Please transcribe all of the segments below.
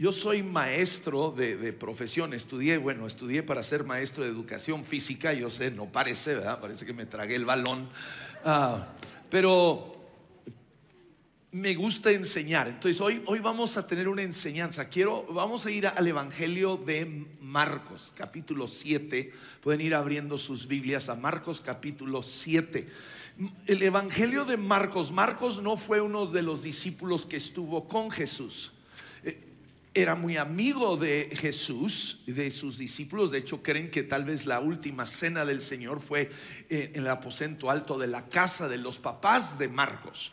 Yo soy maestro de, profesión, estudié, bueno, estudié para ser maestro de educación física, yo sé, no parece, ¿verdad? Parece que me tragué el balón, ah, pero me gusta enseñar. Entonces hoy, hoy vamos a tener una enseñanza. Quiero, vamos a ir al Evangelio de Marcos, capítulo 7. Pueden ir abriendo sus Biblias a Marcos, capítulo 7. El Evangelio de Marcos, Marcos no fue uno de los discípulos que estuvo con Jesús era muy amigo de Jesús de sus discípulos. De hecho, creen que tal vez la última cena del Señor fue eh, en el aposento alto de la casa de los papás de Marcos.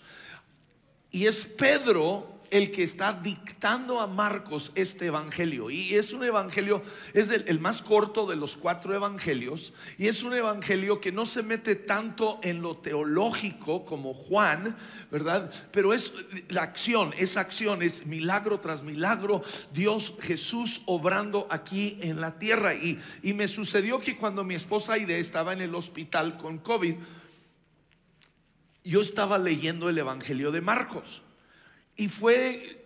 Y es Pedro el que está dictando a Marcos este evangelio. Y es un evangelio, es el, más corto de los cuatro evangelios. Y es un evangelio que no se mete tanto en lo teológico como Juan, ¿verdad? Pero es la acción, es acción, es milagro tras milagro. Dios Jesús obrando aquí en la tierra. Y, y me sucedió que cuando mi esposa Aide estaba en el hospital con COVID, yo estaba leyendo el evangelio de Marcos. Y fue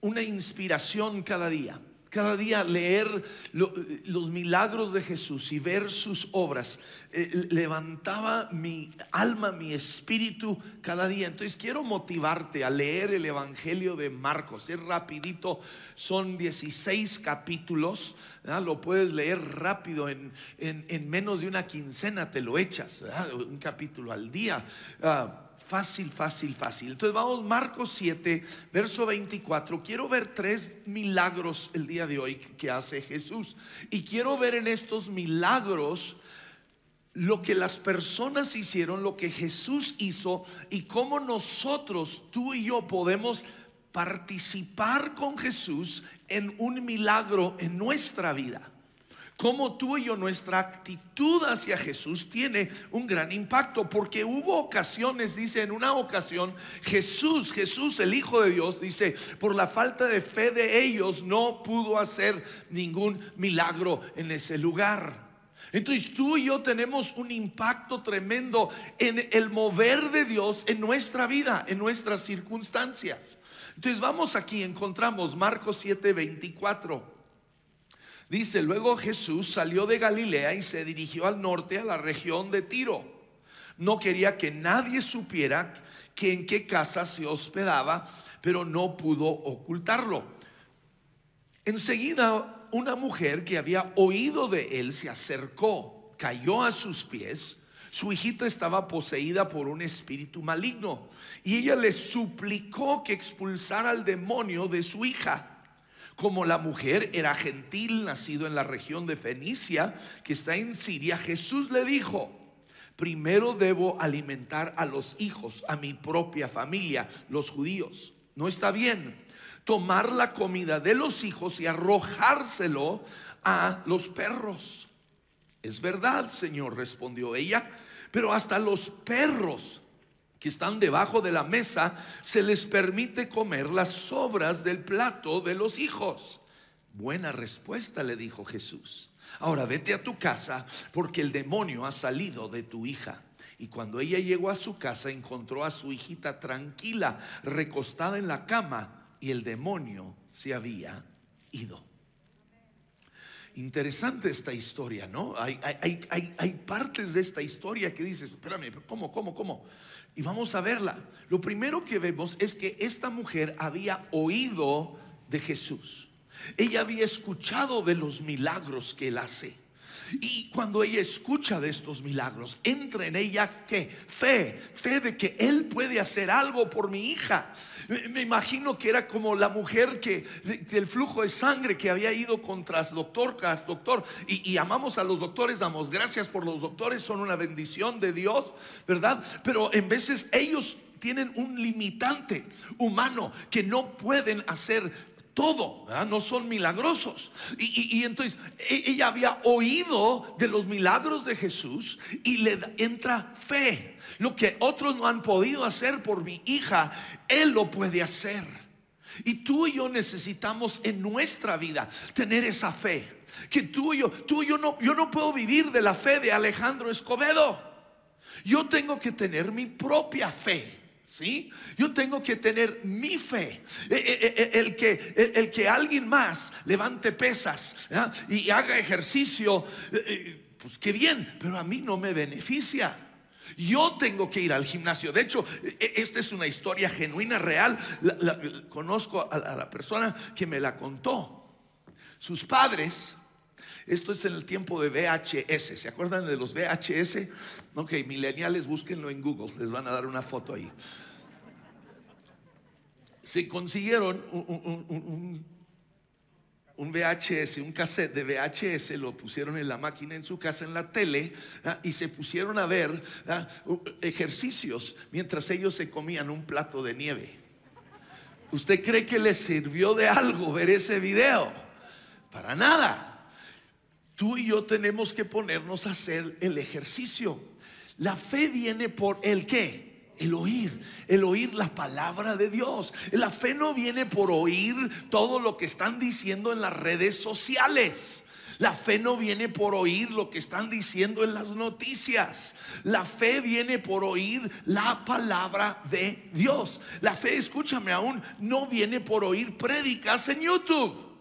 una inspiración cada día. Cada día leer los milagros de Jesús y ver sus obras eh, levantaba mi alma, mi espíritu cada día. Entonces quiero motivarte a leer el Evangelio de Marcos. Es rapidito, son 16 capítulos. Lo puedes leer rápido en, menos de una quincena, te lo echas. Un capítulo al día. Ah, Fácil, fácil, fácil. Entonces vamos, Marcos 7, verso 24. Quiero ver tres milagros el día de hoy que hace Jesús. Y quiero ver en estos milagros lo que las personas hicieron, lo que Jesús hizo y cómo nosotros, tú y yo, podemos participar con Jesús en un milagro en nuestra vida cómo tú y yo, nuestra actitud hacia Jesús tiene un gran impacto, porque hubo ocasiones, dice, en una ocasión, Jesús, Jesús, el Hijo de Dios, dice, por la falta de fe de ellos, no pudo hacer ningún milagro en ese lugar. Entonces tú y yo tenemos un impacto tremendo en el mover de Dios en nuestra vida, en nuestras circunstancias. Entonces vamos aquí, encontramos Marcos 7, 24. Dice, luego Jesús salió de Galilea y se dirigió al norte, a la región de Tiro. No quería que nadie supiera que en qué casa se hospedaba, pero no pudo ocultarlo. Enseguida una mujer que había oído de él se acercó, cayó a sus pies. Su hijita estaba poseída por un espíritu maligno y ella le suplicó que expulsara al demonio de su hija. Como la mujer era gentil, nacido en la región de Fenicia, que está en Siria, Jesús le dijo, primero debo alimentar a los hijos, a mi propia familia, los judíos. No está bien tomar la comida de los hijos y arrojárselo a los perros. Es verdad, Señor, respondió ella, pero hasta los perros que están debajo de la mesa, se les permite comer las sobras del plato de los hijos. Buena respuesta, le dijo Jesús. Ahora vete a tu casa porque el demonio ha salido de tu hija. Y cuando ella llegó a su casa encontró a su hijita tranquila, recostada en la cama, y el demonio se había ido. Interesante esta historia, ¿no? Hay, hay, partes de esta historia que dices, espérame, ¿cómo, cómo, cómo? Y vamos a verla. Lo primero que vemos es que esta mujer había oído de Jesús. Ella había escuchado de los milagros que él hace. Y cuando ella escucha de estos milagros, entra en ella que fe, fe de que él puede hacer algo por mi hija. Me imagino que era como la mujer que del flujo de sangre que había ido contra doctor tras doctor. Y, y amamos a los doctores, damos gracias por los doctores, son una bendición de Dios, ¿verdad? Pero en veces ellos tienen un limitante humano que no pueden hacer todo, no son milagrosos. Y, entonces e, ella había oído de los milagros de Jesús y le entra fe. Lo que otros no han podido hacer por mi hija, Él lo puede hacer. Y tú y yo necesitamos en nuestra vida tener esa fe. Que tú y yo, tú y yo no, yo no puedo vivir de la fe de Alejandro Escobedo. Yo tengo que tener mi propia fe. ¿Sí? Yo tengo que tener mi fe. E, e, e, el que el, que alguien más levante pesas y haga ejercicio, pues qué bien, pero a mí no me beneficia. Yo tengo que ir al gimnasio. De hecho, esta es una historia genuina, real. Conozco a la persona que me la contó. Sus padres, esto es en el tiempo de VHS. ¿Se acuerdan de los VHS? Ok, mileniales, búsquenlo en Google. Les van a dar una foto ahí. Se consiguieron un, VHS, un cassette de VHS, lo pusieron en la máquina en su casa, en la tele, ¿ah? y se pusieron a ver ¿ah? ejercicios mientras ellos se comían un plato de nieve. ¿Usted cree que les sirvió de algo ver ese video? Para nada. Tú y yo tenemos que ponernos a hacer el ejercicio. La fe viene por el qué? El oír, el oír la palabra de Dios. La fe no viene por oír todo lo que están diciendo en las redes sociales. La fe no viene por oír lo que están diciendo en las noticias. La fe viene por oír la palabra de Dios. La fe, escúchame aún, no viene por oír prédicas en YouTube.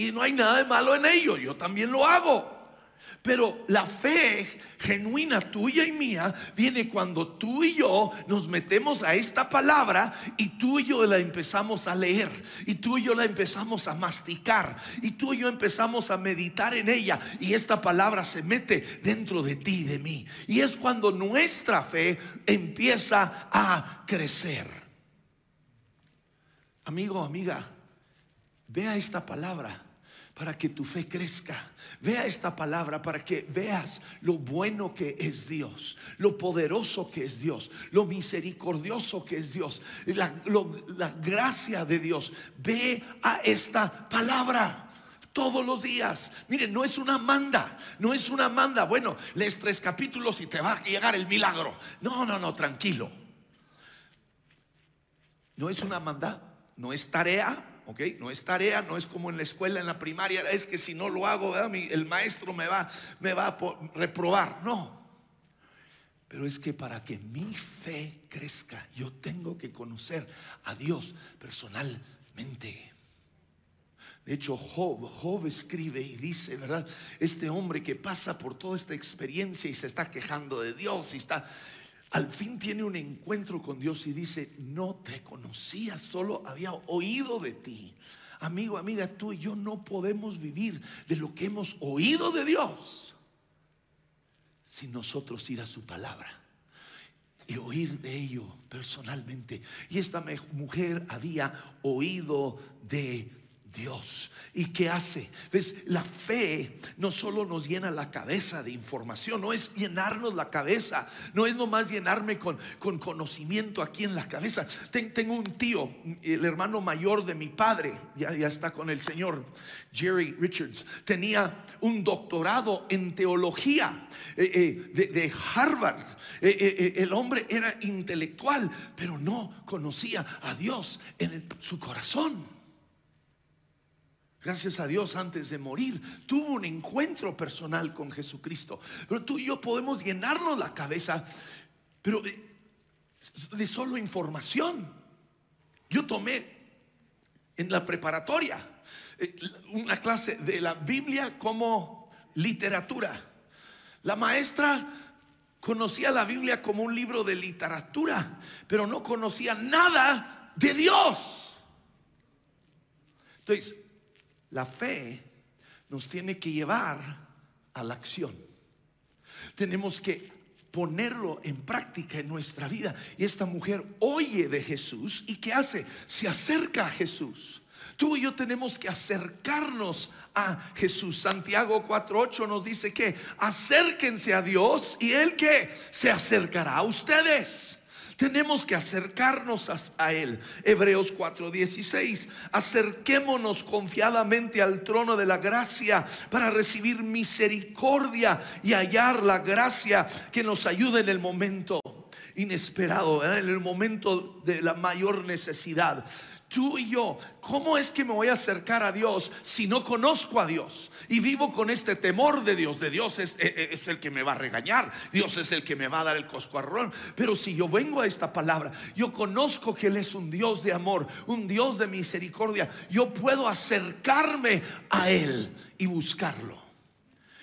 Y no hay nada de malo en ello, yo también lo hago. Pero la fe genuina tuya y mía viene cuando tú y yo nos metemos a esta palabra y tú y yo la empezamos a leer y tú y yo la empezamos a masticar y tú y yo empezamos a meditar en ella y esta palabra se mete dentro de ti y de mí. Y es cuando nuestra fe empieza a crecer. Amigo, amiga, Vea esta palabra para que tu fe crezca. Vea esta palabra para que veas lo bueno que es Dios, lo poderoso que es Dios, lo misericordioso que es Dios, la, la gracia de Dios. Ve a esta palabra. Todos los días. Miren, no es una manda, no es una manda. Bueno, lees tres capítulos y te va a llegar el milagro. No, no, no, tranquilo. No es una manda, no es tarea, ¿ok? No es tarea, no es como en la escuela, en la primaria, es que si no lo hago, el maestro me va, me va a reprobar. No. Pero es que para que mi fe crezca, yo tengo que conocer a Dios personalmente. De hecho, Job, Job escribe y dice, ¿verdad? Este hombre que pasa por toda esta experiencia y se está quejando de Dios y está, al fin tiene un encuentro con Dios y dice, no te conocía, solo había oído de ti. Amigo, amiga, tú y yo no podemos vivir de lo que hemos oído de Dios sin nosotros ir a su palabra y oír de ello personalmente. Y esta mujer había oído de Dios. ¿Y qué hace? ¿Ves? La fe no solo nos llena la cabeza de información, no es llenarnos la cabeza, no es nomás llenarme con, con conocimiento aquí en la cabeza. Ten- tengo un tío, el hermano mayor de mi padre, ya, ya está con el Señor, Jerry Richards, tenía un doctorado en teología eh, eh, de, Harvard. Eh, el hombre era intelectual, pero no conocía a Dios en su corazón. Gracias a Dios antes de morir tuvo un encuentro personal con Jesucristo. Pero tú y yo podemos llenarnos la cabeza, pero de, solo información. Yo tomé en la preparatoria eh, una clase de la Biblia como literatura. La maestra conocía la Biblia como un libro de literatura, pero no conocía nada de Dios. Entonces, la fe nos tiene que llevar a la acción. Tenemos que ponerlo en práctica en nuestra vida. Y esta mujer oye de Jesús y ¿qué hace? Se acerca a Jesús. Tú y yo tenemos que acercarnos a Jesús. Santiago 4:8 nos dice que acérquense a Dios y él que se acercará a ustedes. Tenemos que acercarnos a, Él. Hebreos 4:16. Acerquémonos confiadamente al trono de la gracia para recibir misericordia y hallar la gracia que nos ayude en el momento inesperado, en el momento de la mayor necesidad. Tú y yo, ¿cómo es que me voy a acercar a Dios si no conozco a Dios? Y vivo con este temor de Dios. De Dios es, e, e, el que me va a regañar. Dios es el que me va a dar el coscuarrón. Pero si yo vengo a esta palabra, yo conozco que Él es un Dios de amor, un Dios de misericordia. Yo puedo acercarme a Él y buscarlo.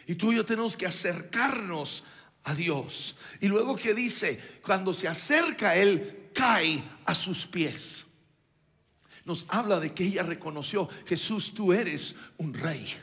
Y tú y yo tenemos que acercarnos a Dios. Y luego que dice, cuando se acerca a Él, cae a sus pies nos habla de que ella reconoció, Jesús, tú eres un rey.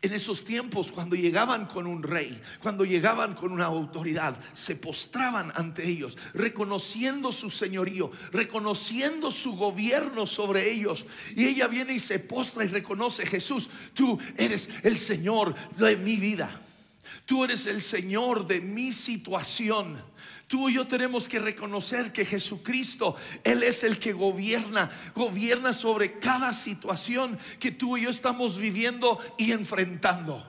En esos tiempos, cuando llegaban con un rey, cuando llegaban con una autoridad, se postraban ante ellos, reconociendo su señorío, reconociendo su gobierno sobre ellos. Y ella viene y se postra y reconoce, Jesús, tú eres el Señor de mi vida. Tú eres el Señor de mi situación. Tú y yo tenemos que reconocer que Jesucristo, Él es el que gobierna, gobierna sobre cada situación que tú y yo estamos viviendo y enfrentando.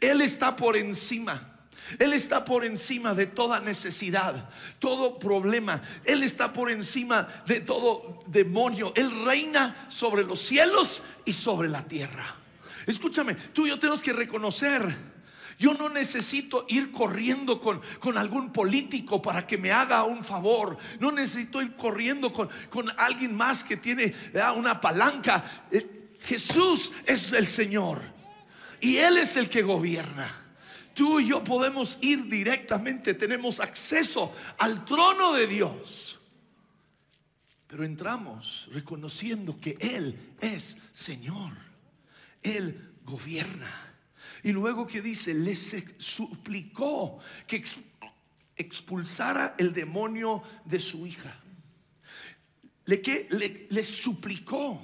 Él está por encima. Él está por encima de toda necesidad, todo problema. Él está por encima de todo demonio. Él reina sobre los cielos y sobre la tierra. Escúchame, tú y yo tenemos que reconocer yo no necesito ir corriendo con, con, algún político para que me haga un favor. No necesito ir corriendo con, con alguien más que tiene una palanca. Eh, Jesús es el Señor y Él es el que gobierna. Tú y yo podemos ir directamente, tenemos acceso al trono de Dios. Pero entramos reconociendo que Él es Señor. Él gobierna. Y luego que dice, le suplicó que expulsara el demonio de su hija. Le, que, le, suplicó.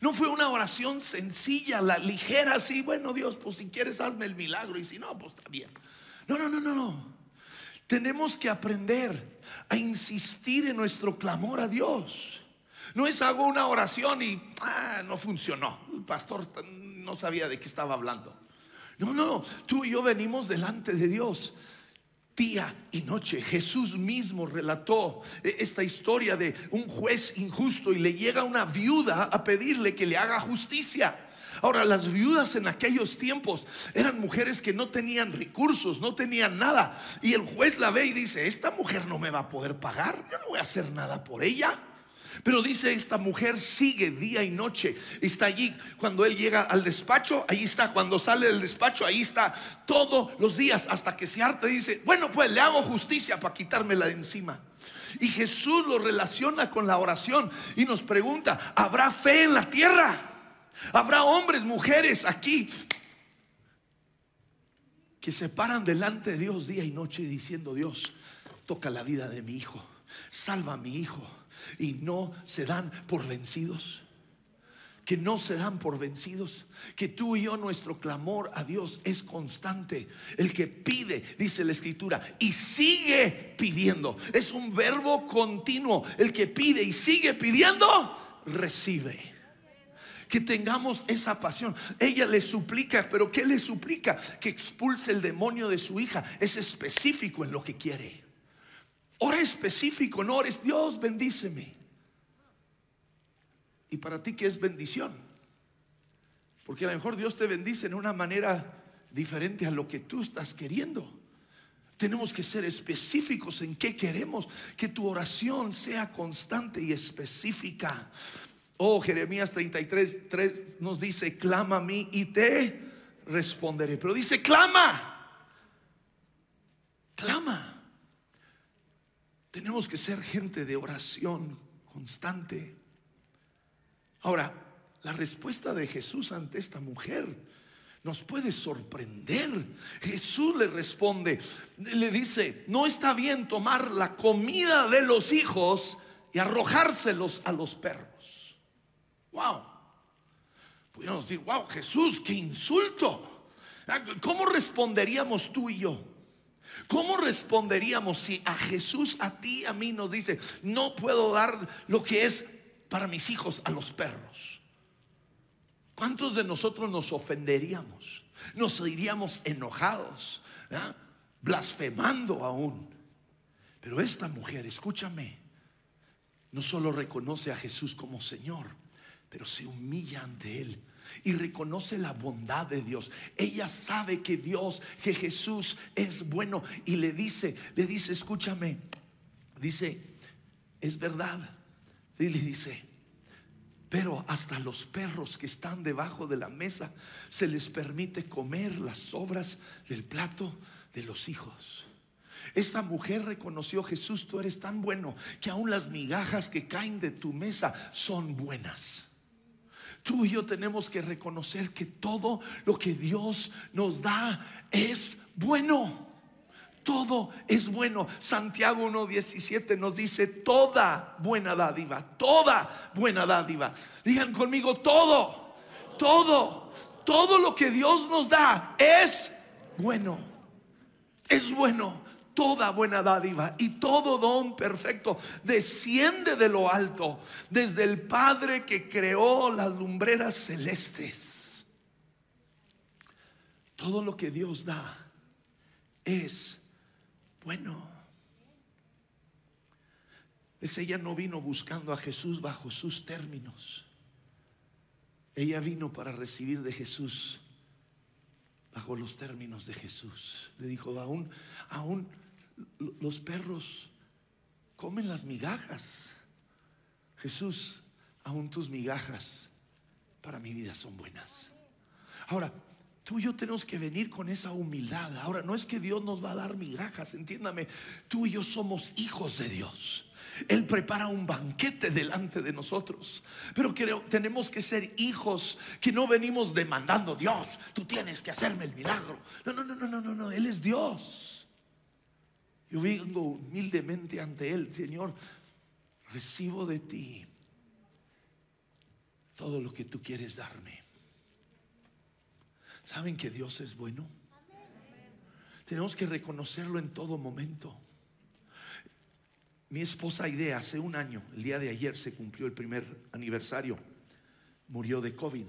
No fue una oración sencilla, la ligera, así, bueno Dios, pues si quieres hazme el milagro y si no, pues está bien. No, no, no, no, no. Tenemos que aprender a insistir en nuestro clamor a Dios. No es hago una oración y ah, no funcionó. El pastor no sabía de qué estaba hablando. No, no, tú y yo venimos delante de Dios día y noche. Jesús mismo relató esta historia de un juez injusto y le llega una viuda a pedirle que le haga justicia. Ahora, las viudas en aquellos tiempos eran mujeres que no tenían recursos, no tenían nada. Y el juez la ve y dice, esta mujer no me va a poder pagar, yo no voy a hacer nada por ella. Pero dice esta mujer sigue día y noche. Está allí cuando él llega al despacho, ahí está. Cuando sale del despacho, ahí está todos los días hasta que se harta dice, bueno, pues le hago justicia para quitármela de encima. Y Jesús lo relaciona con la oración y nos pregunta, ¿habrá fe en la tierra? ¿Habrá hombres, mujeres aquí que se paran delante de Dios día y noche diciendo, Dios, toca la vida de mi hijo, salva a mi hijo? Y no se dan por vencidos. Que no se dan por vencidos. Que tú y yo, nuestro clamor a Dios es constante. El que pide, dice la escritura, y sigue pidiendo. Es un verbo continuo. El que pide y sigue pidiendo, recibe que tengamos esa pasión. Ella le suplica, pero ¿qué le suplica? Que expulse el demonio de su hija. Es específico en lo que quiere. Ora específico, no ores Dios, bendíceme. Y para ti, ¿qué es bendición? Porque a lo mejor Dios te bendice en una manera diferente a lo que tú estás queriendo. Tenemos que ser específicos en qué queremos, que tu oración sea constante y específica. Oh, Jeremías 33, 3 nos dice, clama a mí y te responderé. Pero dice, clama, clama. Tenemos que ser gente de oración constante. Ahora, la respuesta de Jesús ante esta mujer nos puede sorprender. Jesús le responde, le dice, no está bien tomar la comida de los hijos y arrojárselos a los perros. Wow. Podríamos decir, wow, Jesús, qué insulto. ¿Cómo responderíamos tú y yo? ¿Cómo responderíamos si a Jesús, a ti, a mí nos dice, no puedo dar lo que es para mis hijos a los perros? ¿Cuántos de nosotros nos ofenderíamos? Nos iríamos enojados, blasfemando aún. Pero esta mujer, escúchame, no solo reconoce a Jesús como Señor, pero se humilla ante Él y reconoce la bondad de Dios. Ella sabe que Dios, que Jesús es bueno y le dice, le dice, escúchame, dice, es verdad. Y le dice, pero hasta los perros que están debajo de la mesa se les permite comer las sobras del plato de los hijos. Esta mujer reconoció, Jesús, tú eres tan bueno que aún las migajas que caen de tu mesa son buenas. Tú y yo tenemos que reconocer que todo lo que Dios nos da es bueno. Todo es bueno. Santiago 1.17 nos dice toda buena dádiva, toda buena dádiva. Digan conmigo todo, todo, todo lo que Dios nos da es bueno. Es bueno toda buena dádiva y todo don perfecto desciende de lo alto, desde el Padre que creó las lumbreras celestes. Todo lo que Dios da es bueno. Es ella no vino buscando a Jesús bajo sus términos. Ella vino para recibir de Jesús bajo los términos de Jesús. Le dijo, aún, aún los perros comen las migajas. Jesús, aún tus migajas para mi vida son buenas. Ahora, tú y yo tenemos que venir con esa humildad. Ahora, no es que Dios nos va a dar migajas, entiéndame. Tú y yo somos hijos de Dios. Él prepara un banquete delante de nosotros. Pero tenemos que ser hijos que no venimos demandando, Dios, tú tienes que hacerme el milagro. No, no, no, no, no, no. Él es Dios. Yo vengo humildemente ante Él, Señor, recibo de ti todo lo que tú quieres darme. ¿Saben que Dios es bueno? Tenemos que reconocerlo en todo momento. Mi esposa Idea, hace un año, el día de ayer se cumplió el primer aniversario, murió de COVID.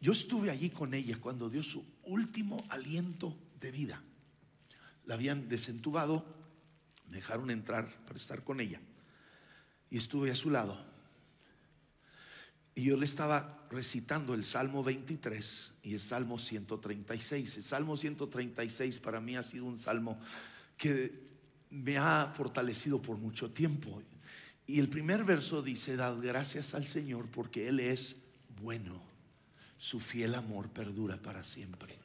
Yo estuve allí con ella cuando dio su último aliento de vida habían desentubado, me dejaron entrar para estar con ella. Y estuve a su lado. Y yo le estaba recitando el Salmo 23 y el Salmo 136. El Salmo 136 para mí ha sido un salmo que me ha fortalecido por mucho tiempo. Y el primer verso dice, dad gracias al Señor porque Él es bueno. Su fiel amor perdura para siempre.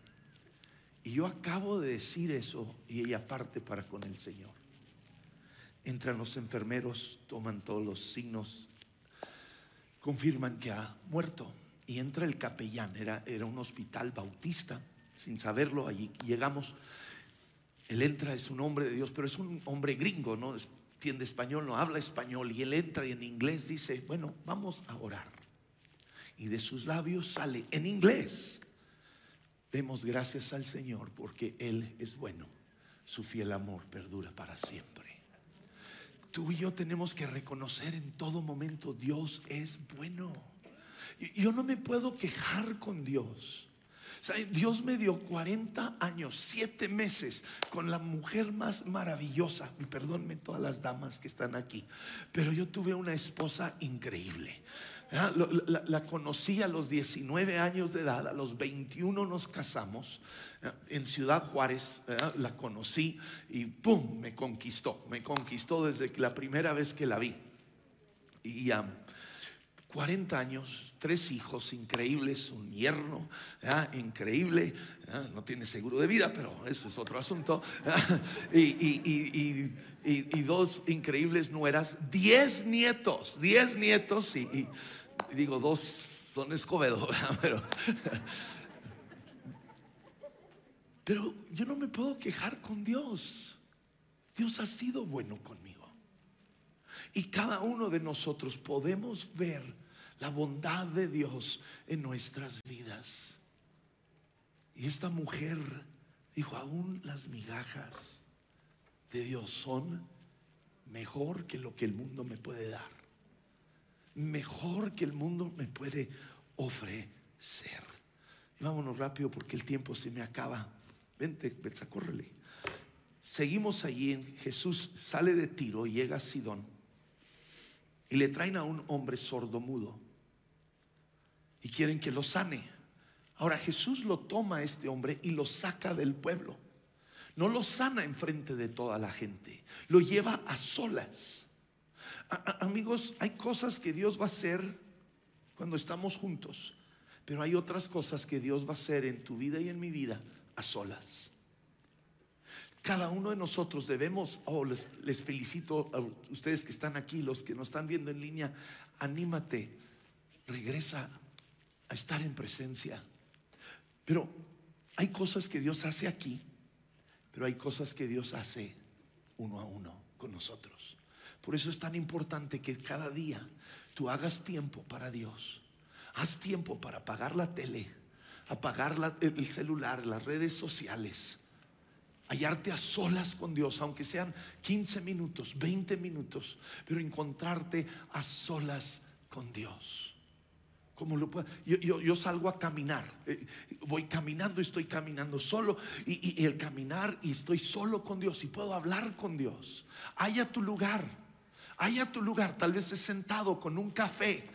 Y yo acabo de decir eso y ella parte para con el Señor. Entran los enfermeros, toman todos los signos, confirman que ha muerto. Y entra el capellán, era, era un hospital bautista, sin saberlo, allí llegamos. Él entra, es un hombre de Dios, pero es un hombre gringo, no entiende español, no habla español. Y él entra y en inglés dice, bueno, vamos a orar. Y de sus labios sale en inglés Demos gracias al Señor porque Él es bueno. Su fiel amor perdura para siempre. Tú y yo tenemos que reconocer en todo momento Dios es bueno. Yo no me puedo quejar con Dios. Dios me dio 40 años, 7 meses con la mujer más maravillosa. Perdónme todas las damas que están aquí, pero yo tuve una esposa increíble. Ah, la, conocí a los 19 años de edad, a los 21 nos casamos ah, en Ciudad Juárez, ah, la conocí y ¡pum! me conquistó, me conquistó desde la primera vez que la vi. Y 40 años, tres hijos increíbles, un yerno increíble, no tiene seguro de vida, pero eso es otro asunto, y, dos increíbles nueras, diez nietos, diez nietos, y, digo, dos son Escobedo, pero yo no me puedo quejar con Dios. Dios ha sido bueno conmigo. Y cada uno de nosotros podemos ver la bondad de Dios en nuestras vidas. Y esta mujer dijo, aún las migajas de Dios son mejor que lo que el mundo me puede dar. Mejor que el mundo me puede ofrecer. Y vámonos rápido porque el tiempo se me acaba. Vente, Betsa, córrele. Seguimos allí Jesús, sale de Tiro, llega a Sidón y le traen a un hombre sordomudo y quieren que lo sane. Ahora Jesús lo toma a este hombre y lo saca del pueblo. No lo sana enfrente de toda la gente, lo lleva a solas. amigos, hay cosas que Dios va a hacer cuando estamos juntos, pero hay otras cosas que Dios va a hacer en tu vida y en mi vida a solas. Cada uno de nosotros debemos, oh, les, les felicito a ustedes que están aquí, los que nos están viendo en línea, anímate, regresa a estar en presencia. Pero hay cosas que Dios hace aquí, pero hay cosas que Dios hace uno a uno con nosotros. Por eso es tan importante que cada día tú hagas tiempo para Dios. Haz tiempo para apagar la tele, apagar el celular, las redes sociales hallarte a solas con Dios, aunque sean 15 minutos, 20 minutos, pero encontrarte a solas con Dios. Como lo puedo? Yo, salgo a caminar, eh, voy caminando, estoy caminando solo y, y el caminar y estoy solo con Dios y puedo hablar con Dios. Haya tu lugar a tu lugar, tal vez es sentado con un café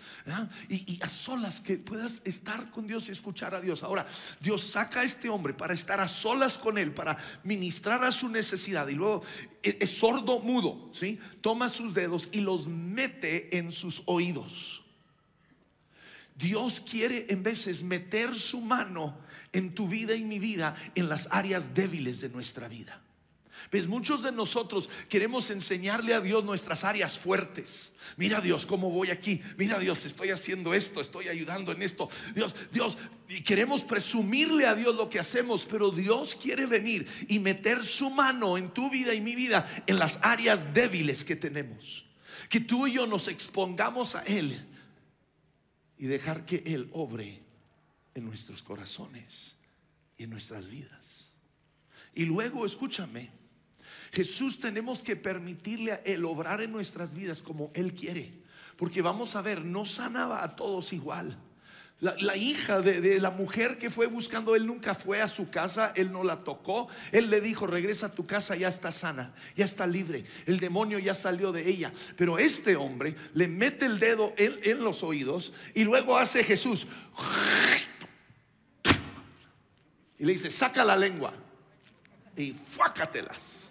y, a solas que puedas estar con Dios y escuchar a Dios. Ahora, Dios saca a este hombre para estar a solas con él, para ministrar a su necesidad y luego e, es, sordo mudo, ¿sí? Toma sus dedos y los mete en sus oídos. Dios quiere en veces meter su mano en tu vida y mi vida en las áreas débiles de nuestra vida. Pues muchos de nosotros queremos enseñarle a Dios nuestras áreas fuertes. Mira Dios, cómo voy aquí. Mira Dios, estoy haciendo esto, estoy ayudando en esto. Dios, Dios, y queremos presumirle a Dios lo que hacemos, pero Dios quiere venir y meter su mano en tu vida y mi vida en las áreas débiles que tenemos. Que tú y yo nos expongamos a Él y dejar que Él obre en nuestros corazones y en nuestras vidas. Y luego, escúchame, Jesús tenemos que permitirle Él obrar en nuestras vidas como Él quiere. Porque vamos a ver, no sanaba a todos igual. La, hija de, la mujer que fue buscando, él nunca fue a su casa, él no la tocó. Él le dijo, regresa a tu casa, ya está sana, ya está libre. El demonio ya salió de ella. Pero este hombre le mete el dedo en, en los oídos y luego hace Jesús. Y le dice, saca la lengua y fácatelas.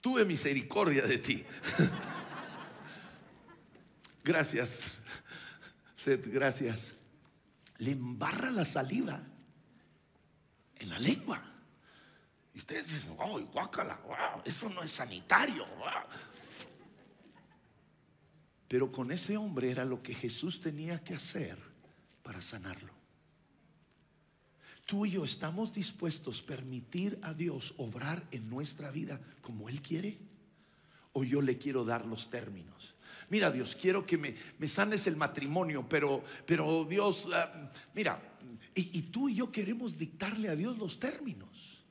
Tuve misericordia de ti. gracias, Seth, gracias. Le embarra la saliva en la lengua. Y ustedes dicen, oh, guácala, wow, eso no es sanitario. Pero con ese hombre era lo que Jesús tenía que hacer para sanarlo tú y yo estamos dispuestos a permitir a Dios obrar en nuestra vida como Él quiere? ¿O yo le quiero dar los términos? Mira Dios, quiero que me, me sanes el matrimonio, pero, pero Dios, ah, mira, y, y tú y yo queremos dictarle a Dios los términos.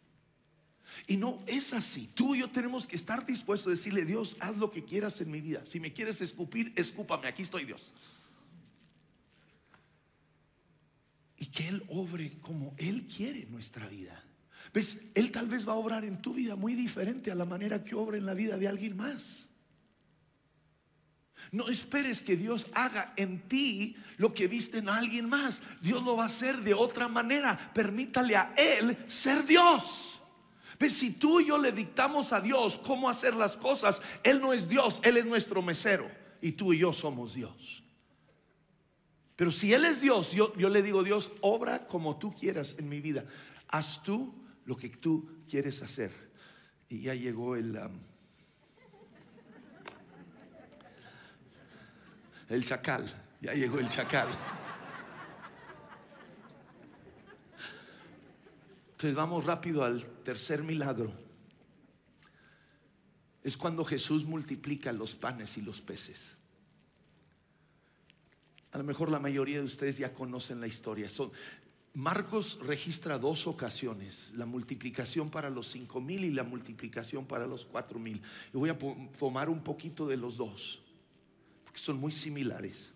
Y no es así. Tú y yo tenemos que estar dispuestos a decirle, Dios, haz lo que quieras en mi vida. Si me quieres escupir, escúpame. Aquí estoy, Dios. Y que Él obre como Él quiere nuestra vida. ¿Ves? Él tal vez va a obrar en tu vida muy diferente a la manera que obra en la vida de alguien más. No esperes que Dios haga en ti lo que viste en alguien más. Dios lo va a hacer de otra manera. Permítale a Él ser Dios. ¿Ves? Si tú y yo le dictamos a Dios cómo hacer las cosas, Él no es Dios, Él es nuestro mesero. Y tú y yo somos Dios. Pero si Él es Dios, yo, le digo, Dios, obra como tú quieras en mi vida. Haz tú lo que tú quieres hacer. Y ya llegó el... El chacal, ya llegó el chacal. Entonces vamos rápido al tercer milagro. Es cuando Jesús multiplica los panes y los peces. A lo mejor la mayoría de ustedes ya conocen la historia. Son, Marcos registra dos ocasiones, la multiplicación para los cinco mil y la multiplicación para los cuatro mil. Y voy a tomar un poquito de los dos, porque son muy similares.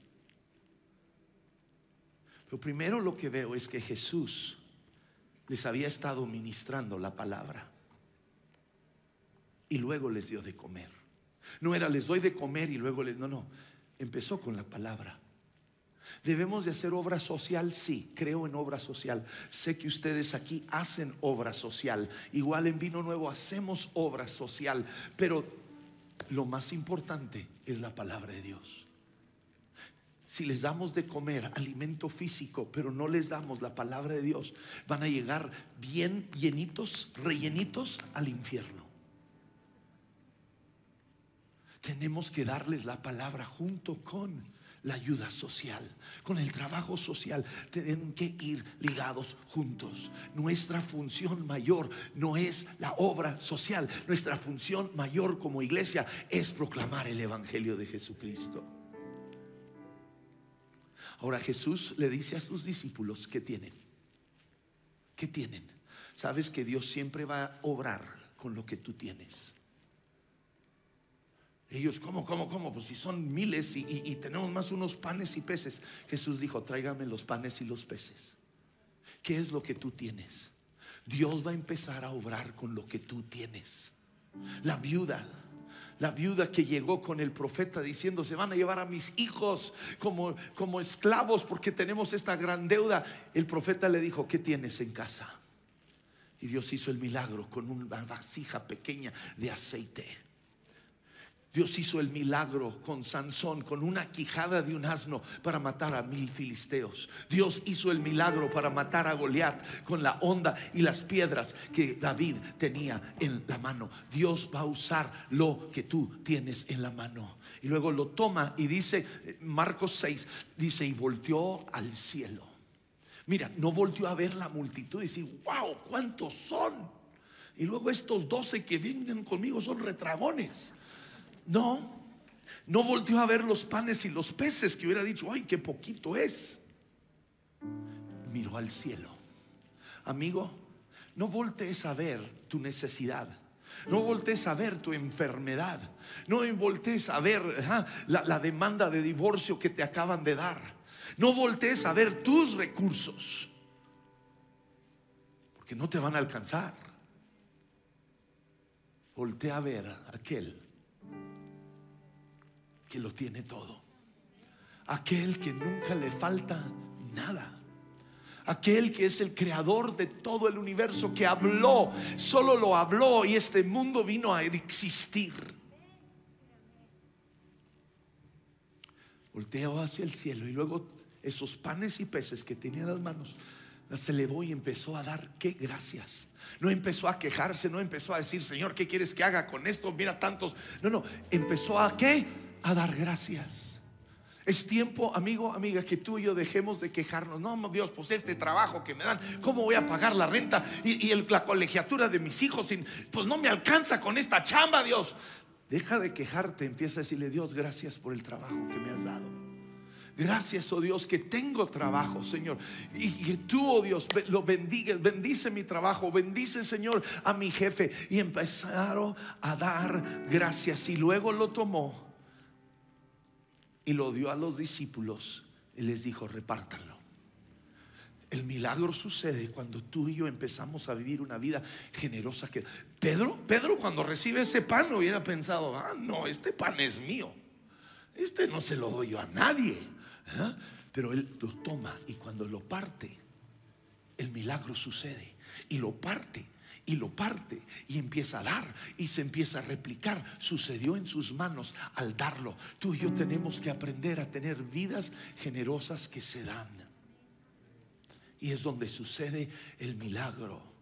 Pero primero lo que veo es que Jesús les había estado ministrando la palabra. y luego les dio de comer. No era les doy de comer y luego les... No, no. Empezó con la palabra. Debemos de hacer obra social, sí, creo en obra social. Sé que ustedes aquí hacen obra social. Igual en Vino Nuevo hacemos obra social, pero lo más importante es la palabra de Dios. Si les damos de comer alimento físico, pero no les damos la palabra de Dios, van a llegar bien llenitos, rellenitos al infierno. Tenemos que darles la palabra junto con la ayuda social, con el trabajo social. Tienen que ir ligados juntos. Nuestra función mayor no es la obra social. Nuestra función mayor como iglesia es proclamar el Evangelio de Jesucristo. Ahora Jesús le dice a sus discípulos que tienen. ¿Qué tienen? Sabes que Dios siempre va a obrar con lo que tú tienes. Ellos, ¿cómo, cómo, cómo? Pues si son miles y, tenemos más unos panes y peces. Jesús dijo, tráigame los panes y los peces. ¿Qué es lo que tú tienes? Dios va a empezar a obrar con lo que tú tienes. La viuda, la viuda que llegó con el profeta diciendo, se van a llevar a mis hijos como, como esclavos porque tenemos esta gran deuda. El profeta le dijo, ¿qué tienes en casa? Y Dios hizo el milagro con una vasija pequeña de aceite. Dios hizo el milagro con Sansón, con una quijada de un asno para matar a mil filisteos. Dios hizo el milagro para matar a Goliat con la onda y las piedras que David tenía en la mano. Dios va a usar lo que tú tienes en la mano. Y luego lo toma y dice, Marcos 6, dice, y volteó al cielo. Mira, no volteó a ver la multitud y dice, wow, ¿cuántos son? Y luego estos doce que vienen conmigo son retragones. No, no volteó a ver los panes y los peces que hubiera dicho, ay, qué poquito es. Miró al cielo. Amigo, no voltees a ver tu necesidad. No voltees a ver tu enfermedad. No voltees a ver la, la demanda de divorcio que te acaban de dar. No voltees a ver tus recursos. Porque no te van a alcanzar. Voltea a ver aquel que lo tiene todo. Aquel que nunca le falta nada. Aquel que es el creador de todo el universo, que habló, solo lo habló y este mundo vino a existir. Volteó hacia el cielo y luego esos panes y peces que tenía en las manos las elevó y empezó a dar qué gracias. No empezó a quejarse, no empezó a decir, Señor, ¿qué quieres que haga con esto? Mira tantos. No, no, empezó a qué? A dar gracias. Es tiempo, amigo, amiga, que tú y yo dejemos de quejarnos. No, Dios, pues este trabajo que me dan, ¿cómo voy a pagar la renta y, la colegiatura de mis hijos? pues no me alcanza con esta chamba, Dios. Deja de quejarte, empieza a decirle, Dios, gracias por el trabajo que me has dado. Gracias, oh Dios, que tengo trabajo, Señor. Y que tú, oh Dios, lo bendiga, bendice mi trabajo, bendice, Señor, a mi jefe. Y empezaron a dar gracias. Y luego lo tomó y lo dio a los discípulos y les dijo, repártanlo. El milagro sucede cuando tú y yo empezamos a vivir una vida generosa que Pedro, Pedro cuando recibe ese pan hubiera pensado, ah, no, este pan es mío. Este no se lo doy yo a nadie. ¿eh? Pero él lo toma y cuando lo parte, el milagro sucede y lo parte y lo parte y empieza a dar y se empieza a replicar. Sucedió en sus manos al darlo. Tú y yo tenemos que aprender a tener vidas generosas que se dan. Y es donde sucede el milagro.